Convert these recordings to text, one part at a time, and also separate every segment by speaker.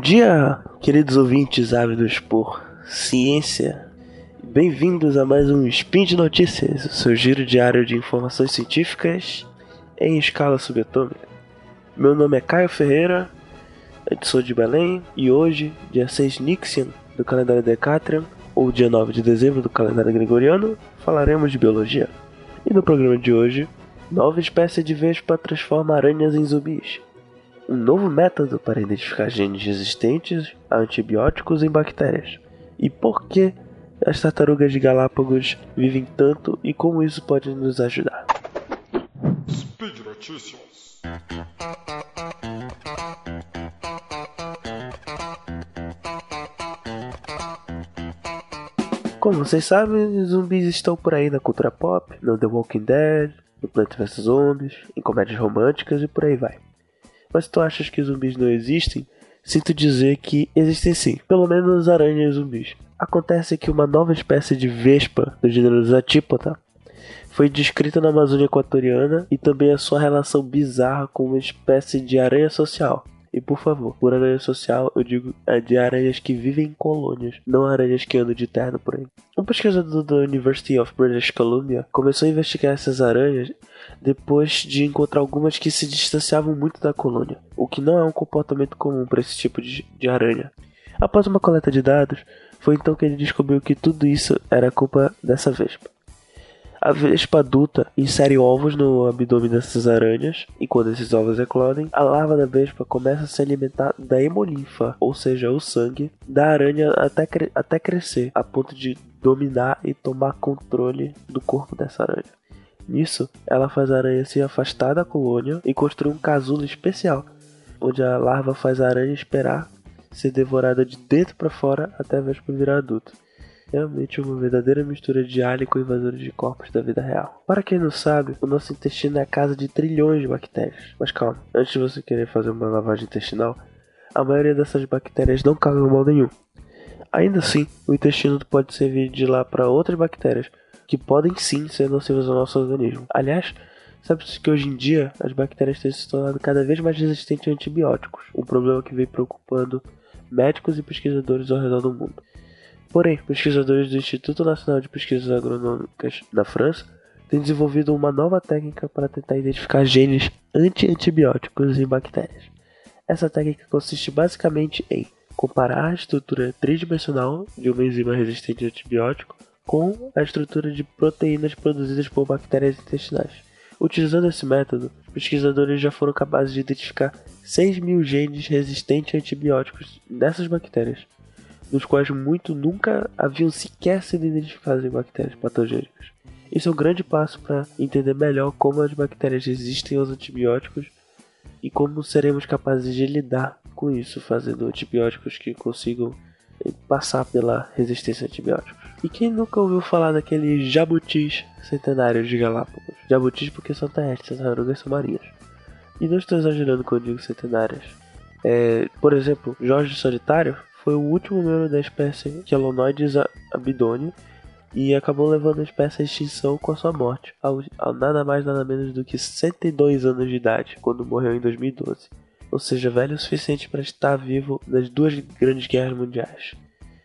Speaker 1: dia, queridos ouvintes ávidos por ciência. Bem-vindos a mais um Spin de Notícias, o seu giro diário de informações científicas em escala subatômica. Meu nome é Caio Ferreira, eu sou de Belém e hoje, dia 6 Nixian do calendário Decatrian, ou dia 9 de dezembro do calendário gregoriano, falaremos de biologia. E no programa de hoje, nova espécie de vespa transforma aranhas em zumbis um novo método para identificar genes resistentes a antibióticos em bactérias. E por que as tartarugas de Galápagos vivem tanto e como isso pode nos ajudar. Speed Notícias. Como vocês sabem, zumbis estão por aí na cultura pop, no The Walking Dead, no Plants vs Zombies, em comédias românticas e por aí vai. Mas tu achas que zumbis não existem? Sinto dizer que existem sim, pelo menos aranhas zumbis. Acontece que uma nova espécie de vespa do gênero Zatípota foi descrita na Amazônia Equatoriana e também a sua relação bizarra com uma espécie de aranha social. E por favor, por aranha social eu digo é de aranhas que vivem em colônias, não aranhas que andam de terno por aí. Um pesquisador da University of British Columbia começou a investigar essas aranhas depois de encontrar algumas que se distanciavam muito da colônia, o que não é um comportamento comum para esse tipo de, de aranha. Após uma coleta de dados, foi então que ele descobriu que tudo isso era culpa dessa vespa. A vespa adulta insere ovos no abdômen dessas aranhas, e quando esses ovos eclodem, a larva da vespa começa a se alimentar da hemolinfa, ou seja, o sangue, da aranha até, cre até crescer, a ponto de dominar e tomar controle do corpo dessa aranha. Nisso, ela faz a aranha se afastar da colônia e construir um casulo especial, onde a larva faz a aranha esperar ser devorada de dentro para fora até a vespa virar adulto. Realmente uma verdadeira mistura de alien com invasores de corpos da vida real. Para quem não sabe, o nosso intestino é a casa de trilhões de bactérias. Mas calma, antes de você querer fazer uma lavagem intestinal, a maioria dessas bactérias não causam mal nenhum. Ainda assim, o intestino pode servir de lá para outras bactérias, que podem sim ser nocivas ao nosso organismo. Aliás, sabe-se que hoje em dia as bactérias têm se tornado cada vez mais resistentes a antibióticos, um problema que vem preocupando médicos e pesquisadores ao redor do mundo. Porém, pesquisadores do Instituto Nacional de Pesquisas Agronômicas da França têm desenvolvido uma nova técnica para tentar identificar genes anti-antibióticos em bactérias. Essa técnica consiste basicamente em comparar a estrutura tridimensional de uma enzima resistente a antibiótico com a estrutura de proteínas produzidas por bactérias intestinais. Utilizando esse método, pesquisadores já foram capazes de identificar 6 mil genes resistentes a antibióticos dessas bactérias, dos quais muito nunca haviam sequer sido identificados em bactérias patogênicas. Isso é um grande passo para entender melhor como as bactérias resistem aos antibióticos e como seremos capazes de lidar com isso, fazendo antibióticos que consigam passar pela resistência a antibióticos. E quem nunca ouviu falar daqueles jabutis centenários de Galápagos? Jabutis porque são terrestres, as tartarugas são marinhas. E não estou exagerando quando digo centenárias. É, por exemplo, Jorge Solitário foi o último membro da espécie Chelonoides abidone e acabou levando a espécie à extinção com a sua morte, ao nada mais nada menos do que 102 anos de idade, quando morreu em 2012 ou seja, velho o suficiente para estar vivo nas duas grandes guerras mundiais.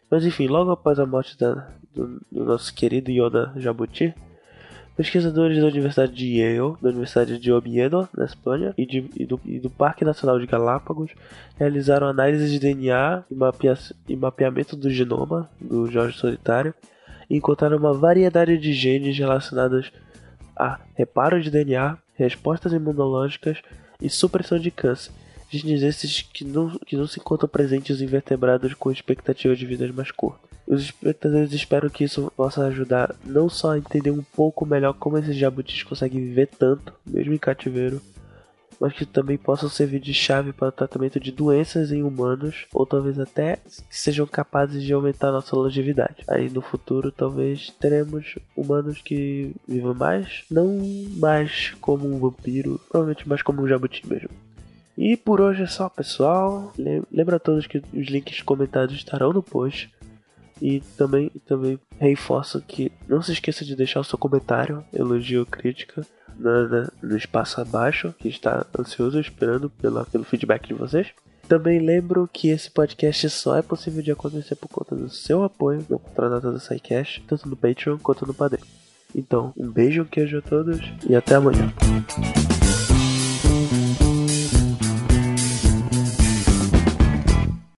Speaker 1: Mas enfim, logo após a morte da, do, do, nosso querido Yoda Jabuti, pesquisadores da Universidade de Yale, da Universidade de Oviedo, na Espanha, e, de, e, do, e do, Parque Nacional de Galápagos realizaram análises de DNA e, mapea, e mapeamento do genoma do Jorge Solitário e encontraram uma variedade de genes relacionados a reparo de DNA, respostas imunológicas e supressão de câncer, genes esses que não, que não se encontram presentes em vertebrados com expectativa de vida mais curta. Os espectadores esperam que isso possa ajudar não só a entender um pouco melhor como esses jabutis conseguem viver tanto, mesmo em cativeiro, mas que também possam servir de chave para o tratamento de doenças em humanos, ou talvez até que sejam capazes de aumentar nossa longevidade. Aí no futuro, talvez teremos humanos que vivam mais, não mais como um vampiro, provavelmente mais como um jabuti mesmo. E por hoje é só, pessoal. Lembra a todos que os links comentados estarão no post. E também, também reforço que não se esqueça de deixar o seu comentário, elogio ou crítica no, no espaço abaixo, que está ansioso esperando pela, pelo feedback de vocês. Também lembro que esse podcast só é possível de acontecer por conta do seu apoio no contrato do SciCash, tanto no Patreon quanto no Padrim. Então, um beijo, um queijo a todos e até amanhã.